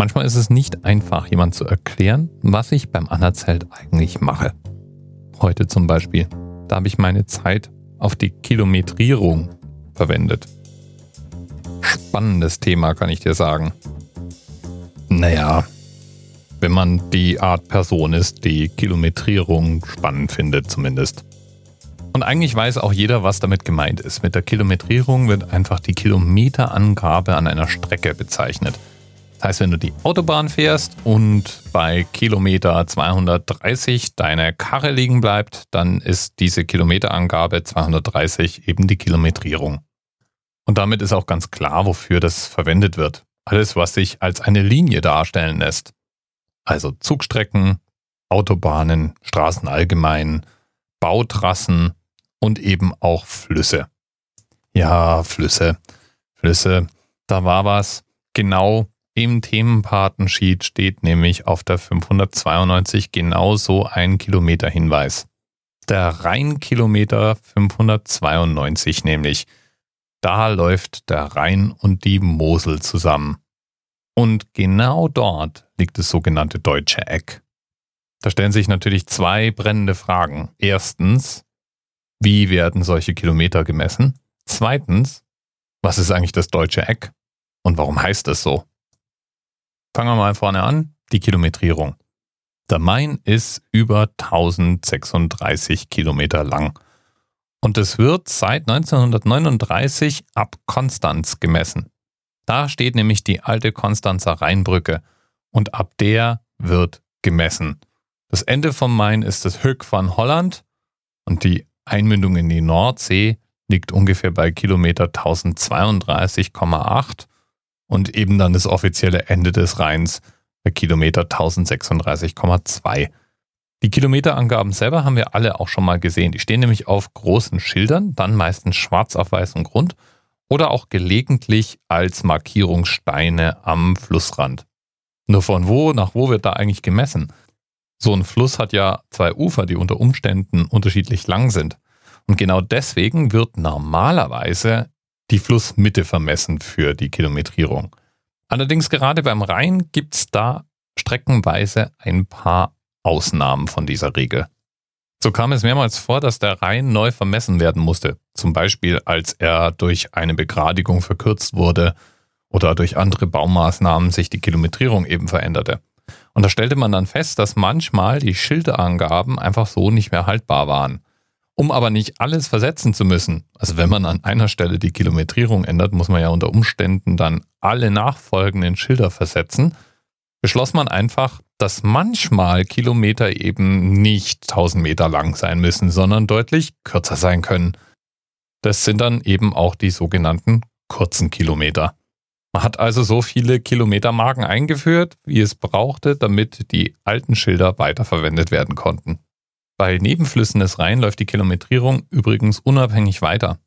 Manchmal ist es nicht einfach, jemand zu erklären, was ich beim Anerzelt eigentlich mache. Heute zum Beispiel. Da habe ich meine Zeit auf die Kilometrierung verwendet. Spannendes Thema, kann ich dir sagen. Naja, wenn man die Art Person ist, die Kilometrierung spannend findet zumindest. Und eigentlich weiß auch jeder, was damit gemeint ist. Mit der Kilometrierung wird einfach die Kilometerangabe an einer Strecke bezeichnet. Das heißt, wenn du die Autobahn fährst und bei Kilometer 230 deine Karre liegen bleibt, dann ist diese Kilometerangabe 230 eben die Kilometrierung. Und damit ist auch ganz klar, wofür das verwendet wird. Alles, was sich als eine Linie darstellen lässt. Also Zugstrecken, Autobahnen, Straßen allgemein, Bautrassen und eben auch Flüsse. Ja, Flüsse. Flüsse, da war was. Genau im Themenpartensheet steht nämlich auf der 592 genau so ein Kilometerhinweis. Der Rheinkilometer 592 nämlich. Da läuft der Rhein und die Mosel zusammen. Und genau dort liegt das sogenannte Deutsche Eck. Da stellen sich natürlich zwei brennende Fragen. Erstens, wie werden solche Kilometer gemessen? Zweitens, was ist eigentlich das Deutsche Eck? Und warum heißt es so? Fangen wir mal vorne an, die Kilometrierung. Der Main ist über 1036 Kilometer lang. Und es wird seit 1939 ab Konstanz gemessen. Da steht nämlich die alte Konstanzer Rheinbrücke und ab der wird gemessen. Das Ende vom Main ist das Höck von Holland und die Einmündung in die Nordsee liegt ungefähr bei Kilometer 1032,8 und eben dann das offizielle Ende des Rheins bei Kilometer 1036,2. Die Kilometerangaben selber haben wir alle auch schon mal gesehen. Die stehen nämlich auf großen Schildern, dann meistens schwarz auf weißem Grund oder auch gelegentlich als Markierungssteine am Flussrand. Nur von wo nach wo wird da eigentlich gemessen? So ein Fluss hat ja zwei Ufer, die unter Umständen unterschiedlich lang sind. Und genau deswegen wird normalerweise die Flussmitte vermessen für die Kilometrierung. Allerdings gerade beim Rhein gibt es da streckenweise ein paar Ausnahmen von dieser Regel. So kam es mehrmals vor, dass der Rhein neu vermessen werden musste, zum Beispiel als er durch eine Begradigung verkürzt wurde oder durch andere Baumaßnahmen sich die Kilometrierung eben veränderte. Und da stellte man dann fest, dass manchmal die Schilderangaben einfach so nicht mehr haltbar waren. Um aber nicht alles versetzen zu müssen, also wenn man an einer Stelle die Kilometrierung ändert, muss man ja unter Umständen dann alle nachfolgenden Schilder versetzen, beschloss man einfach, dass manchmal Kilometer eben nicht 1000 Meter lang sein müssen, sondern deutlich kürzer sein können. Das sind dann eben auch die sogenannten kurzen Kilometer. Man hat also so viele Kilometermarken eingeführt, wie es brauchte, damit die alten Schilder weiterverwendet werden konnten. Bei Nebenflüssen des Rhein läuft die Kilometrierung übrigens unabhängig weiter.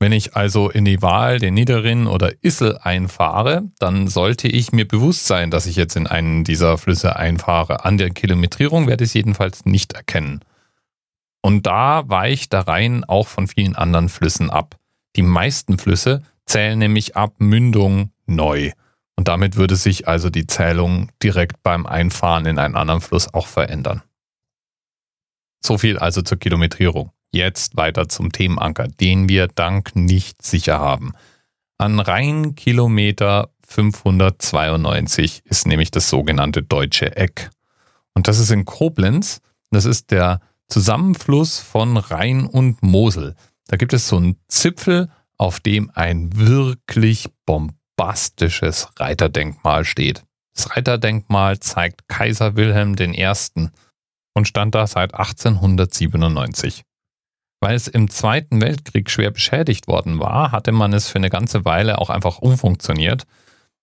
Wenn ich also in die Wahl, den Niederrhein oder Issel einfahre, dann sollte ich mir bewusst sein, dass ich jetzt in einen dieser Flüsse einfahre. An der Kilometrierung werde ich es jedenfalls nicht erkennen. Und da weicht der Rhein auch von vielen anderen Flüssen ab. Die meisten Flüsse zählen nämlich ab Mündung neu. Und damit würde sich also die Zählung direkt beim Einfahren in einen anderen Fluss auch verändern. So viel also zur Kilometrierung. Jetzt weiter zum Themenanker, den wir dank nicht sicher haben. An Rheinkilometer 592 ist nämlich das sogenannte Deutsche Eck. Und das ist in Koblenz. Das ist der Zusammenfluss von Rhein und Mosel. Da gibt es so einen Zipfel, auf dem ein wirklich bombastisches Reiterdenkmal steht. Das Reiterdenkmal zeigt Kaiser Wilhelm I und stand da seit 1897. Weil es im Zweiten Weltkrieg schwer beschädigt worden war, hatte man es für eine ganze Weile auch einfach umfunktioniert.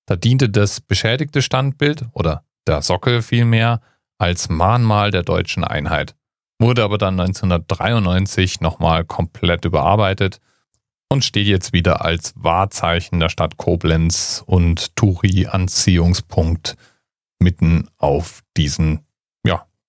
Da diente das beschädigte Standbild oder der Sockel vielmehr als Mahnmal der deutschen Einheit, wurde aber dann 1993 nochmal komplett überarbeitet und steht jetzt wieder als Wahrzeichen der Stadt Koblenz und Touri-Anziehungspunkt mitten auf diesen